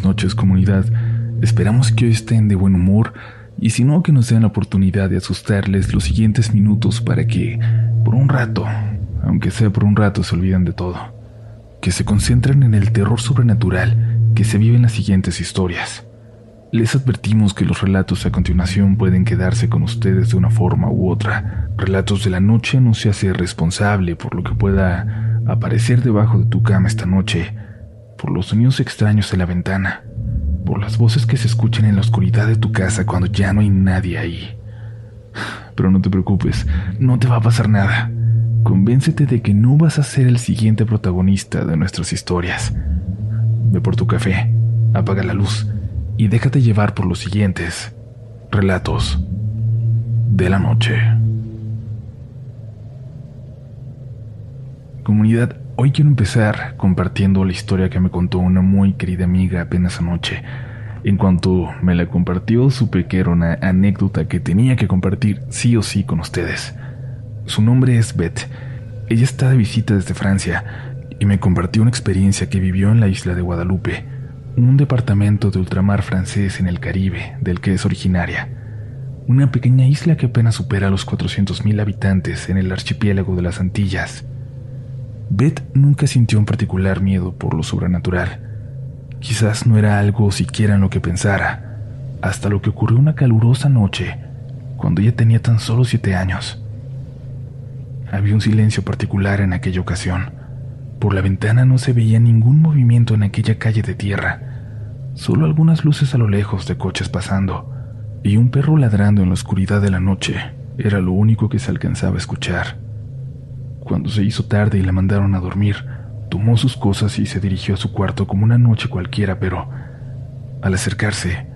noches comunidad. Esperamos que hoy estén de buen humor y si no, que nos den la oportunidad de asustarles los siguientes minutos para que, por un rato, aunque sea por un rato, se olviden de todo. Que se concentren en el terror sobrenatural que se vive en las siguientes historias. Les advertimos que los relatos a continuación pueden quedarse con ustedes de una forma u otra. Relatos de la noche no se hace responsable por lo que pueda aparecer debajo de tu cama esta noche por los sonidos extraños en la ventana, por las voces que se escuchan en la oscuridad de tu casa cuando ya no hay nadie ahí. Pero no te preocupes, no te va a pasar nada. Convéncete de que no vas a ser el siguiente protagonista de nuestras historias. Ve por tu café, apaga la luz y déjate llevar por los siguientes relatos de la noche. Comunidad, Hoy quiero empezar compartiendo la historia que me contó una muy querida amiga apenas anoche. En cuanto me la compartió, supe que era una anécdota que tenía que compartir sí o sí con ustedes. Su nombre es Beth. Ella está de visita desde Francia y me compartió una experiencia que vivió en la isla de Guadalupe, un departamento de ultramar francés en el Caribe del que es originaria. Una pequeña isla que apenas supera los 400.000 habitantes en el archipiélago de las Antillas. Beth nunca sintió un particular miedo por lo sobrenatural. Quizás no era algo siquiera en lo que pensara, hasta lo que ocurrió una calurosa noche, cuando ella tenía tan solo siete años. Había un silencio particular en aquella ocasión. Por la ventana no se veía ningún movimiento en aquella calle de tierra, solo algunas luces a lo lejos de coches pasando, y un perro ladrando en la oscuridad de la noche era lo único que se alcanzaba a escuchar. Cuando se hizo tarde y la mandaron a dormir, tomó sus cosas y se dirigió a su cuarto como una noche cualquiera, pero al acercarse,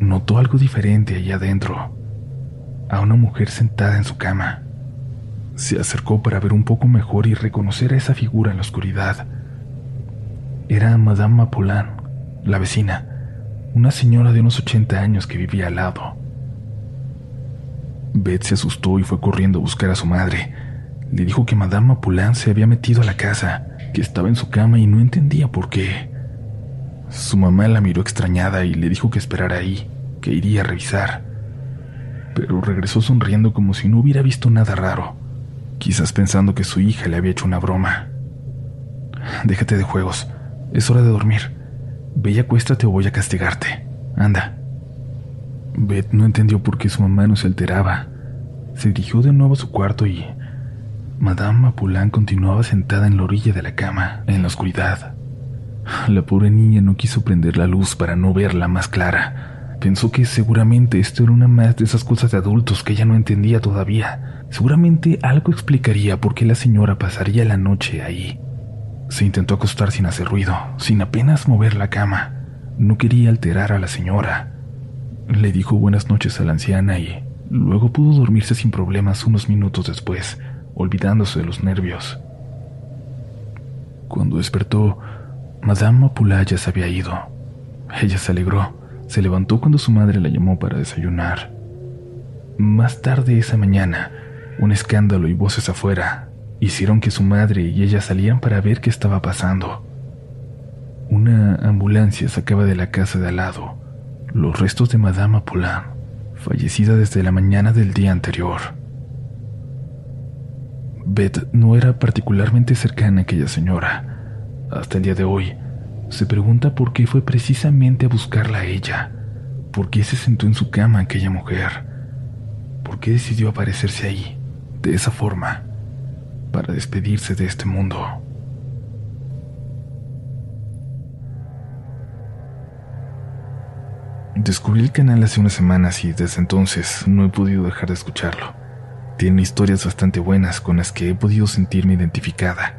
notó algo diferente allá adentro, a una mujer sentada en su cama. Se acercó para ver un poco mejor y reconocer a esa figura en la oscuridad. Era Madame Mapolan, la vecina, una señora de unos 80 años que vivía al lado. Beth se asustó y fue corriendo a buscar a su madre le dijo que Madame Mapoulin se había metido a la casa, que estaba en su cama y no entendía por qué. Su mamá la miró extrañada y le dijo que esperara ahí, que iría a revisar. Pero regresó sonriendo como si no hubiera visto nada raro, quizás pensando que su hija le había hecho una broma. Déjate de juegos, es hora de dormir. Ve y o voy a castigarte. Anda. Beth no entendió por qué su mamá no se alteraba. Se dirigió de nuevo a su cuarto y Madame Mapulán continuaba sentada en la orilla de la cama, en la oscuridad. La pobre niña no quiso prender la luz para no verla más clara. Pensó que seguramente esto era una más de esas cosas de adultos que ella no entendía todavía. Seguramente algo explicaría por qué la señora pasaría la noche ahí. Se intentó acostar sin hacer ruido, sin apenas mover la cama. No quería alterar a la señora. Le dijo buenas noches a la anciana y luego pudo dormirse sin problemas unos minutos después olvidándose de los nervios. Cuando despertó, Madame Mapula ya se había ido. Ella se alegró, se levantó cuando su madre la llamó para desayunar. Más tarde esa mañana, un escándalo y voces afuera hicieron que su madre y ella salieran para ver qué estaba pasando. Una ambulancia sacaba de la casa de al lado los restos de Madame Apollin, fallecida desde la mañana del día anterior. Beth no era particularmente cercana a aquella señora. Hasta el día de hoy, se pregunta por qué fue precisamente a buscarla a ella, por qué se sentó en su cama aquella mujer, por qué decidió aparecerse ahí, de esa forma, para despedirse de este mundo. Descubrí el canal hace unas semanas y desde entonces no he podido dejar de escucharlo. Tiene historias bastante buenas con las que he podido sentirme identificada.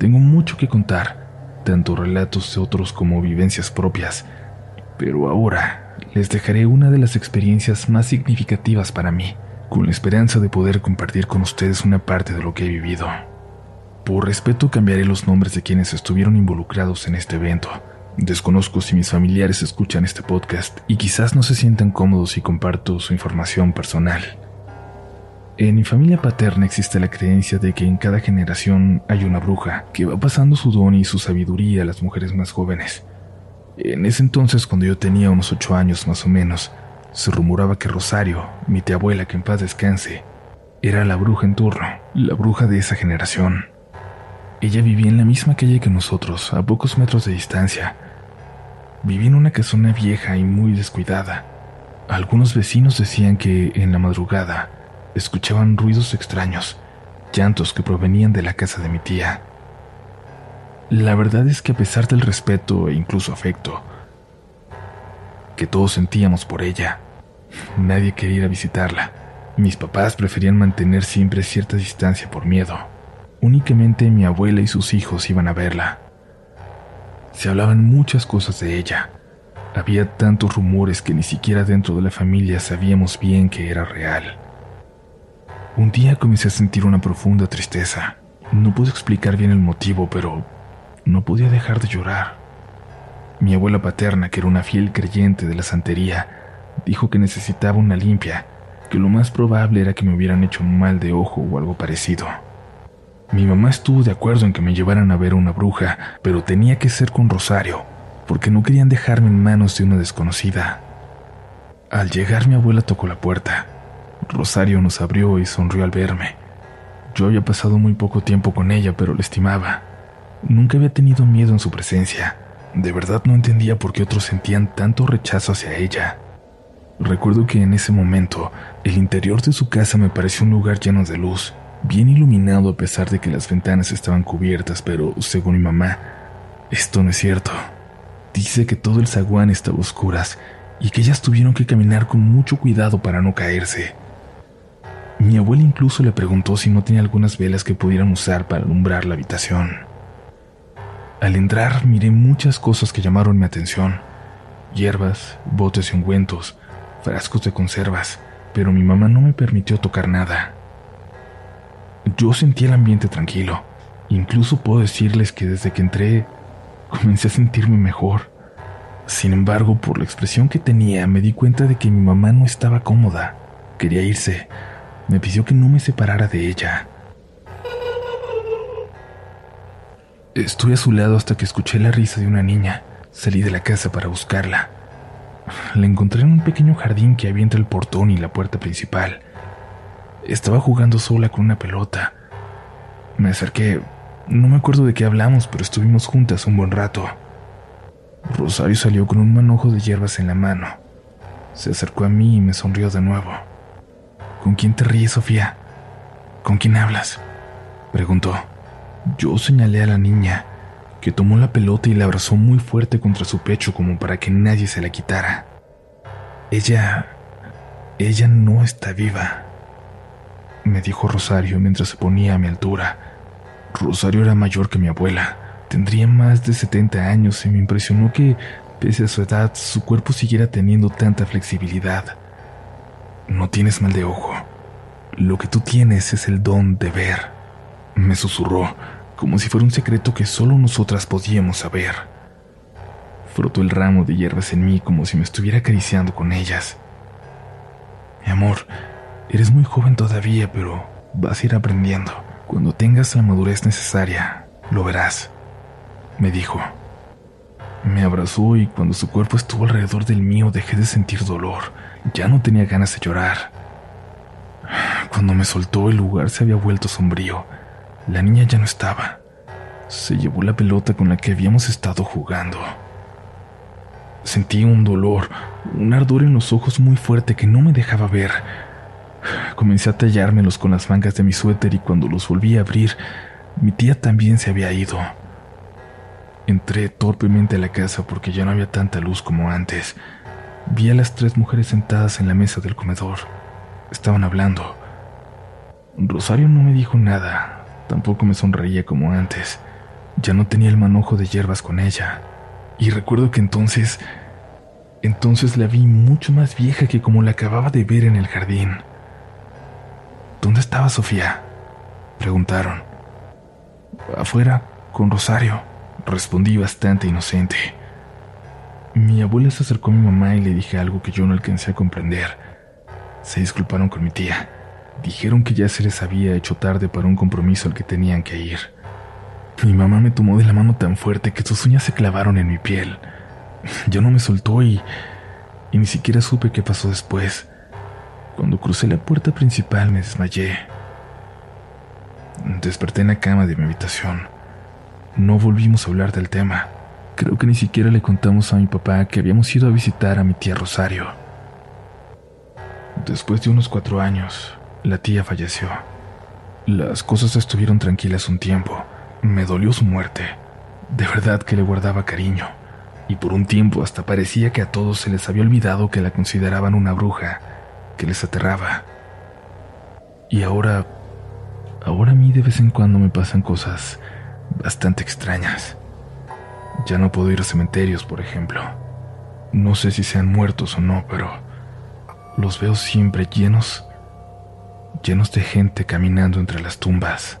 Tengo mucho que contar, tanto relatos de otros como vivencias propias, pero ahora les dejaré una de las experiencias más significativas para mí, con la esperanza de poder compartir con ustedes una parte de lo que he vivido. Por respeto cambiaré los nombres de quienes estuvieron involucrados en este evento. Desconozco si mis familiares escuchan este podcast y quizás no se sientan cómodos si comparto su información personal. En mi familia paterna existe la creencia de que en cada generación hay una bruja que va pasando su don y su sabiduría a las mujeres más jóvenes. En ese entonces, cuando yo tenía unos ocho años más o menos, se rumoraba que Rosario, mi tía abuela, que en paz descanse, era la bruja en turno, la bruja de esa generación. Ella vivía en la misma calle que nosotros, a pocos metros de distancia. Vivía en una casona vieja y muy descuidada. Algunos vecinos decían que en la madrugada escuchaban ruidos extraños, llantos que provenían de la casa de mi tía. La verdad es que a pesar del respeto e incluso afecto que todos sentíamos por ella, nadie quería ir a visitarla. Mis papás preferían mantener siempre cierta distancia por miedo. Únicamente mi abuela y sus hijos iban a verla. Se hablaban muchas cosas de ella. Había tantos rumores que ni siquiera dentro de la familia sabíamos bien que era real. Un día comencé a sentir una profunda tristeza. No pude explicar bien el motivo, pero no podía dejar de llorar. Mi abuela paterna, que era una fiel creyente de la santería, dijo que necesitaba una limpia, que lo más probable era que me hubieran hecho mal de ojo o algo parecido. Mi mamá estuvo de acuerdo en que me llevaran a ver a una bruja, pero tenía que ser con Rosario, porque no querían dejarme en manos de una desconocida. Al llegar mi abuela tocó la puerta. Rosario nos abrió y sonrió al verme. Yo había pasado muy poco tiempo con ella, pero la estimaba. Nunca había tenido miedo en su presencia. De verdad no entendía por qué otros sentían tanto rechazo hacia ella. Recuerdo que en ese momento el interior de su casa me pareció un lugar lleno de luz, bien iluminado a pesar de que las ventanas estaban cubiertas, pero según mi mamá, esto no es cierto. Dice que todo el zaguán estaba a oscuras y que ellas tuvieron que caminar con mucho cuidado para no caerse. Mi abuela incluso le preguntó si no tenía algunas velas que pudieran usar para alumbrar la habitación. Al entrar miré muchas cosas que llamaron mi atención. Hierbas, botes y ungüentos, frascos de conservas, pero mi mamá no me permitió tocar nada. Yo sentí el ambiente tranquilo. Incluso puedo decirles que desde que entré comencé a sentirme mejor. Sin embargo, por la expresión que tenía, me di cuenta de que mi mamá no estaba cómoda. Quería irse. Me pidió que no me separara de ella. Estuve a su lado hasta que escuché la risa de una niña. Salí de la casa para buscarla. La encontré en un pequeño jardín que había entre el portón y la puerta principal. Estaba jugando sola con una pelota. Me acerqué. No me acuerdo de qué hablamos, pero estuvimos juntas un buen rato. Rosario salió con un manojo de hierbas en la mano. Se acercó a mí y me sonrió de nuevo. ¿Con quién te ríes, Sofía? ¿Con quién hablas? Preguntó. Yo señalé a la niña, que tomó la pelota y la abrazó muy fuerte contra su pecho como para que nadie se la quitara. Ella... ella no está viva, me dijo Rosario mientras se ponía a mi altura. Rosario era mayor que mi abuela, tendría más de 70 años y me impresionó que, pese a su edad, su cuerpo siguiera teniendo tanta flexibilidad. No tienes mal de ojo. Lo que tú tienes es el don de ver me susurró, como si fuera un secreto que solo nosotras podíamos saber. Frotó el ramo de hierbas en mí como si me estuviera acariciando con ellas. Mi amor, eres muy joven todavía, pero vas a ir aprendiendo. Cuando tengas la madurez necesaria, lo verás, me dijo. Me abrazó y cuando su cuerpo estuvo alrededor del mío dejé de sentir dolor. Ya no tenía ganas de llorar. Cuando me soltó el lugar se había vuelto sombrío la niña ya no estaba. Se llevó la pelota con la que habíamos estado jugando. Sentí un dolor, un ardor en los ojos muy fuerte que no me dejaba ver. Comencé a tallármelos con las mangas de mi suéter y cuando los volví a abrir, mi tía también se había ido. Entré torpemente a la casa porque ya no había tanta luz como antes. Vi a las tres mujeres sentadas en la mesa del comedor. Estaban hablando. Rosario no me dijo nada, Tampoco me sonreía como antes. Ya no tenía el manojo de hierbas con ella. Y recuerdo que entonces... Entonces la vi mucho más vieja que como la acababa de ver en el jardín. ¿Dónde estaba Sofía? Preguntaron. Afuera, con Rosario. Respondí bastante inocente. Mi abuela se acercó a mi mamá y le dije algo que yo no alcancé a comprender. Se disculparon con mi tía. Dijeron que ya se les había hecho tarde para un compromiso al que tenían que ir. Mi mamá me tomó de la mano tan fuerte que sus uñas se clavaron en mi piel. Ya no me soltó y, y ni siquiera supe qué pasó después. Cuando crucé la puerta principal me desmayé. Desperté en la cama de mi habitación. No volvimos a hablar del tema. Creo que ni siquiera le contamos a mi papá que habíamos ido a visitar a mi tía Rosario. Después de unos cuatro años, la tía falleció. Las cosas estuvieron tranquilas un tiempo. Me dolió su muerte. De verdad que le guardaba cariño. Y por un tiempo hasta parecía que a todos se les había olvidado que la consideraban una bruja, que les aterraba. Y ahora, ahora a mí de vez en cuando me pasan cosas bastante extrañas. Ya no puedo ir a cementerios, por ejemplo. No sé si sean muertos o no, pero los veo siempre llenos, llenos de gente caminando entre las tumbas.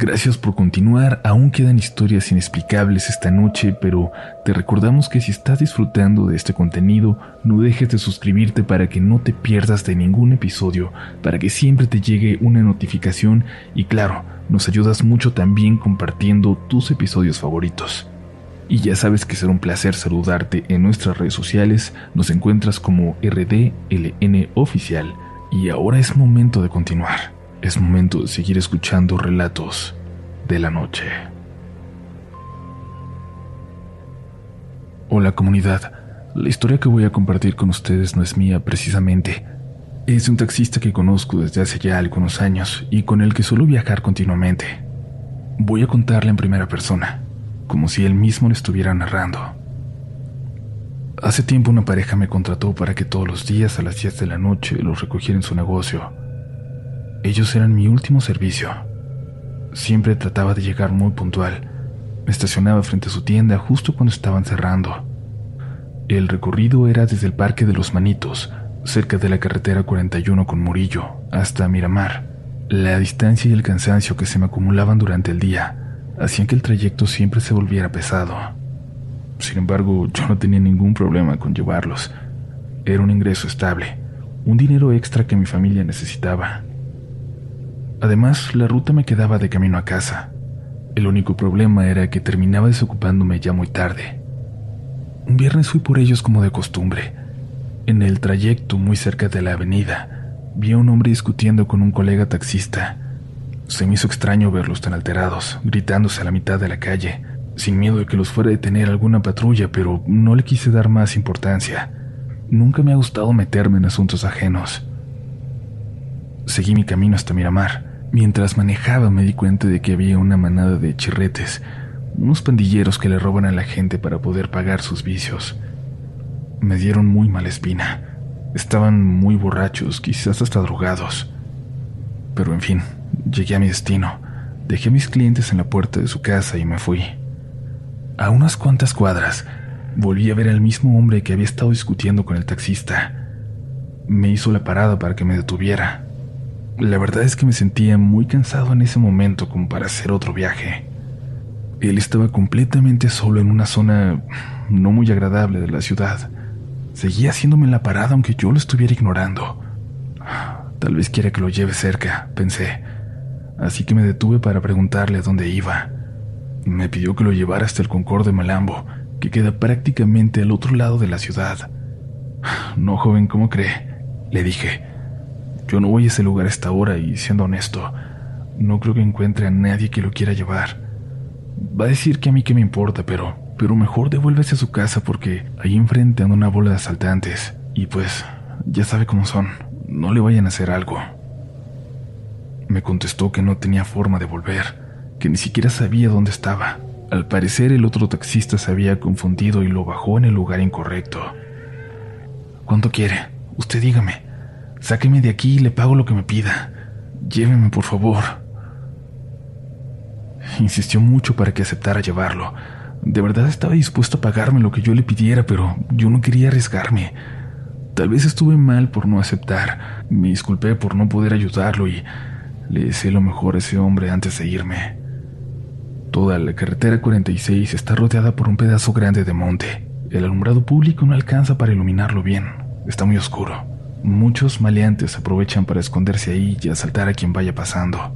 Gracias por continuar, aún quedan historias inexplicables esta noche, pero te recordamos que si estás disfrutando de este contenido, no dejes de suscribirte para que no te pierdas de ningún episodio, para que siempre te llegue una notificación y claro, nos ayudas mucho también compartiendo tus episodios favoritos. Y ya sabes que será un placer saludarte en nuestras redes sociales. Nos encuentras como RDLN Oficial. Y ahora es momento de continuar. Es momento de seguir escuchando relatos de la noche. Hola comunidad. La historia que voy a compartir con ustedes no es mía precisamente. Es un taxista que conozco desde hace ya algunos años y con el que suelo viajar continuamente. Voy a contarle en primera persona como si él mismo le estuviera narrando. Hace tiempo una pareja me contrató para que todos los días a las 10 de la noche los recogiera en su negocio. Ellos eran mi último servicio. Siempre trataba de llegar muy puntual. Me estacionaba frente a su tienda justo cuando estaban cerrando. El recorrido era desde el Parque de los Manitos, cerca de la carretera 41 con Murillo, hasta Miramar. La distancia y el cansancio que se me acumulaban durante el día hacían que el trayecto siempre se volviera pesado. Sin embargo, yo no tenía ningún problema con llevarlos. Era un ingreso estable, un dinero extra que mi familia necesitaba. Además, la ruta me quedaba de camino a casa. El único problema era que terminaba desocupándome ya muy tarde. Un viernes fui por ellos como de costumbre. En el trayecto, muy cerca de la avenida, vi a un hombre discutiendo con un colega taxista se me hizo extraño verlos tan alterados, gritándose a la mitad de la calle, sin miedo de que los fuera a detener alguna patrulla, pero no le quise dar más importancia. Nunca me ha gustado meterme en asuntos ajenos. Seguí mi camino hasta Miramar. Mientras manejaba me di cuenta de que había una manada de chirretes, unos pandilleros que le roban a la gente para poder pagar sus vicios. Me dieron muy mala espina. Estaban muy borrachos, quizás hasta drogados. Pero en fin, Llegué a mi destino, dejé a mis clientes en la puerta de su casa y me fui. A unas cuantas cuadras, volví a ver al mismo hombre que había estado discutiendo con el taxista. Me hizo la parada para que me detuviera. La verdad es que me sentía muy cansado en ese momento como para hacer otro viaje. Él estaba completamente solo en una zona no muy agradable de la ciudad. Seguía haciéndome la parada aunque yo lo estuviera ignorando. Tal vez quiera que lo lleve cerca, pensé así que me detuve para preguntarle a dónde iba. Me pidió que lo llevara hasta el Concorde Malambo, que queda prácticamente al otro lado de la ciudad. No, joven, ¿cómo cree? Le dije. Yo no voy a ese lugar a esta hora y, siendo honesto, no creo que encuentre a nadie que lo quiera llevar. Va a decir que a mí que me importa, pero, pero mejor devuélvese a su casa porque ahí enfrente anda una bola de asaltantes y pues, ya sabe cómo son, no le vayan a hacer algo. Me contestó que no tenía forma de volver, que ni siquiera sabía dónde estaba. Al parecer el otro taxista se había confundido y lo bajó en el lugar incorrecto. ¿Cuánto quiere? Usted dígame. Sáqueme de aquí y le pago lo que me pida. Lléveme, por favor. Insistió mucho para que aceptara llevarlo. De verdad estaba dispuesto a pagarme lo que yo le pidiera, pero yo no quería arriesgarme. Tal vez estuve mal por no aceptar. Me disculpé por no poder ayudarlo y le deseé lo mejor a ese hombre antes de irme. Toda la carretera 46 está rodeada por un pedazo grande de monte. El alumbrado público no alcanza para iluminarlo bien. Está muy oscuro. Muchos maleantes aprovechan para esconderse ahí y asaltar a quien vaya pasando.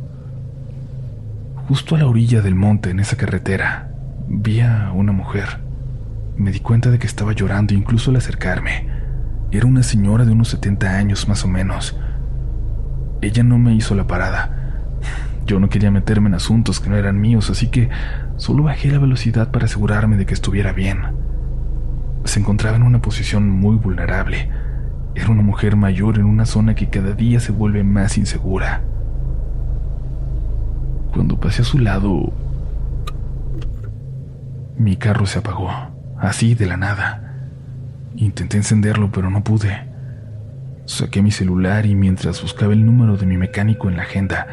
Justo a la orilla del monte, en esa carretera, vi a una mujer. Me di cuenta de que estaba llorando incluso al acercarme. Era una señora de unos 70 años más o menos. Ella no me hizo la parada. Yo no quería meterme en asuntos que no eran míos, así que solo bajé la velocidad para asegurarme de que estuviera bien. Se encontraba en una posición muy vulnerable. Era una mujer mayor en una zona que cada día se vuelve más insegura. Cuando pasé a su lado, mi carro se apagó, así de la nada. Intenté encenderlo, pero no pude. Saqué mi celular y mientras buscaba el número de mi mecánico en la agenda,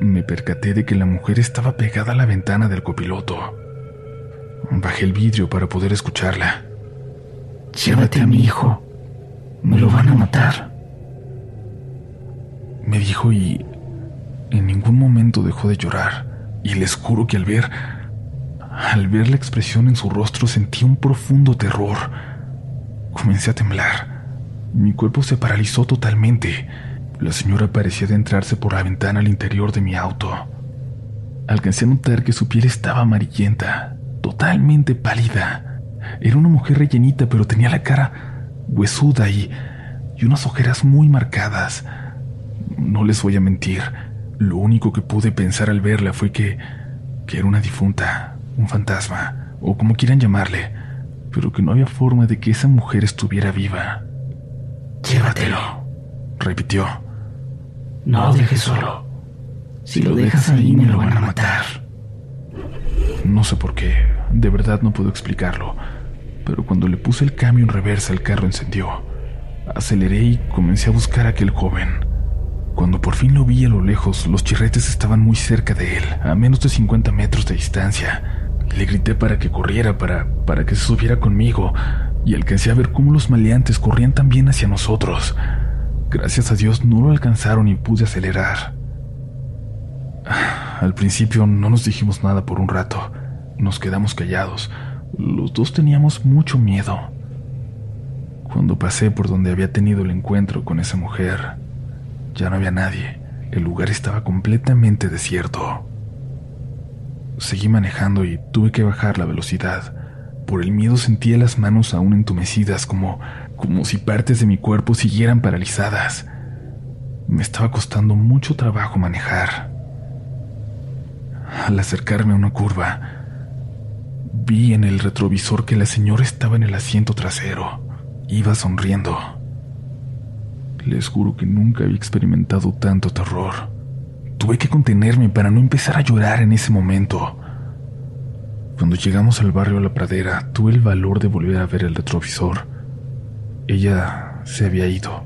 me percaté de que la mujer estaba pegada a la ventana del copiloto. Bajé el vidrio para poder escucharla. Llévate a mi hijo. Me lo van a matar. Me dijo y en ningún momento dejó de llorar. Y les juro que al ver, al ver la expresión en su rostro sentí un profundo terror. Comencé a temblar. Mi cuerpo se paralizó totalmente. La señora parecía adentrarse por la ventana al interior de mi auto. Alcancé a notar que su piel estaba amarillenta, totalmente pálida. Era una mujer rellenita, pero tenía la cara huesuda y, y unas ojeras muy marcadas. No les voy a mentir, lo único que pude pensar al verla fue que, que era una difunta, un fantasma, o como quieran llamarle, pero que no había forma de que esa mujer estuviera viva. Llévatelo, repitió. No lo dejes solo. Si lo dejas ahí me lo van a matar. No sé por qué, de verdad no puedo explicarlo, pero cuando le puse el cambio en reversa el carro encendió. Aceleré y comencé a buscar a aquel joven. Cuando por fin lo vi a lo lejos, los chirretes estaban muy cerca de él, a menos de 50 metros de distancia. Le grité para que corriera, para, para que se subiera conmigo, y alcancé a ver cómo los maleantes corrían también hacia nosotros. Gracias a Dios no lo alcanzaron y pude acelerar. Al principio no nos dijimos nada por un rato. Nos quedamos callados. Los dos teníamos mucho miedo. Cuando pasé por donde había tenido el encuentro con esa mujer, ya no había nadie. El lugar estaba completamente desierto. Seguí manejando y tuve que bajar la velocidad. Por el miedo sentía las manos aún entumecidas, como, como si partes de mi cuerpo siguieran paralizadas. Me estaba costando mucho trabajo manejar. Al acercarme a una curva, vi en el retrovisor que la señora estaba en el asiento trasero. Iba sonriendo. Les juro que nunca había experimentado tanto terror. Tuve que contenerme para no empezar a llorar en ese momento. Cuando llegamos al barrio La Pradera, tuve el valor de volver a ver el retrovisor. Ella se había ido.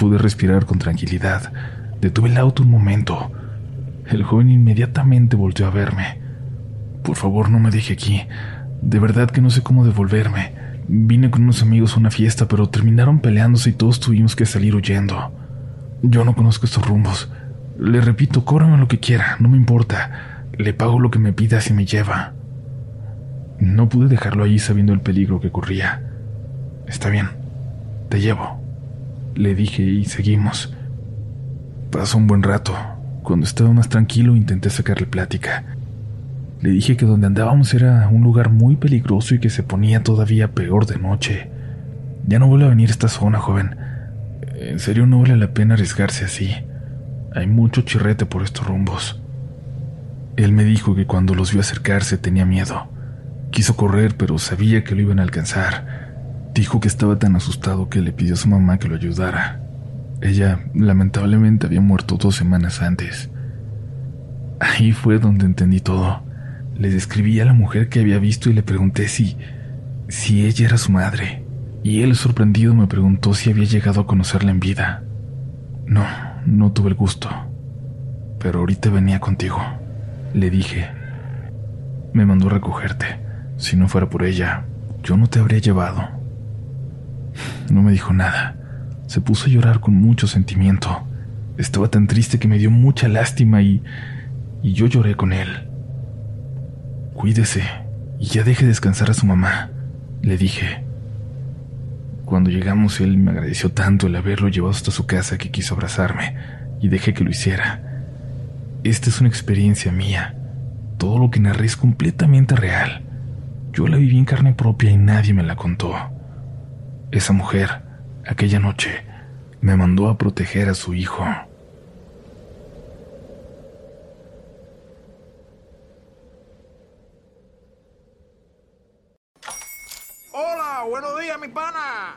Pude respirar con tranquilidad. Detuve el auto un momento. El joven inmediatamente volvió a verme. Por favor, no me deje aquí. De verdad que no sé cómo devolverme. Vine con unos amigos a una fiesta, pero terminaron peleándose y todos tuvimos que salir huyendo. Yo no conozco estos rumbos. Le repito, cóbrame lo que quiera, no me importa. Le pago lo que me pida si me lleva. No pude dejarlo allí sabiendo el peligro que corría. Está bien, te llevo. Le dije y seguimos. Pasó un buen rato. Cuando estaba más tranquilo intenté sacarle plática. Le dije que donde andábamos era un lugar muy peligroso y que se ponía todavía peor de noche. Ya no vuelve a venir a esta zona, joven. En serio no vale la pena arriesgarse así. Hay mucho chirrete por estos rumbos. Él me dijo que cuando los vio acercarse tenía miedo. Quiso correr, pero sabía que lo iban a alcanzar. Dijo que estaba tan asustado que le pidió a su mamá que lo ayudara. Ella lamentablemente había muerto dos semanas antes. Ahí fue donde entendí todo. Le describí a la mujer que había visto y le pregunté si, si ella era su madre. Y él, sorprendido, me preguntó si había llegado a conocerla en vida. No, no tuve el gusto. Pero ahorita venía contigo. Le dije. Me mandó recogerte. Si no fuera por ella, yo no te habría llevado. No me dijo nada. Se puso a llorar con mucho sentimiento. Estaba tan triste que me dio mucha lástima y, y yo lloré con él. Cuídese y ya deje descansar a su mamá, le dije. Cuando llegamos él me agradeció tanto el haberlo llevado hasta su casa que quiso abrazarme y dejé que lo hiciera. Esta es una experiencia mía. Todo lo que narré es completamente real. Yo la viví en carne propia y nadie me la contó. Esa mujer, aquella noche, me mandó a proteger a su hijo. Hola, buenos días, mi pana.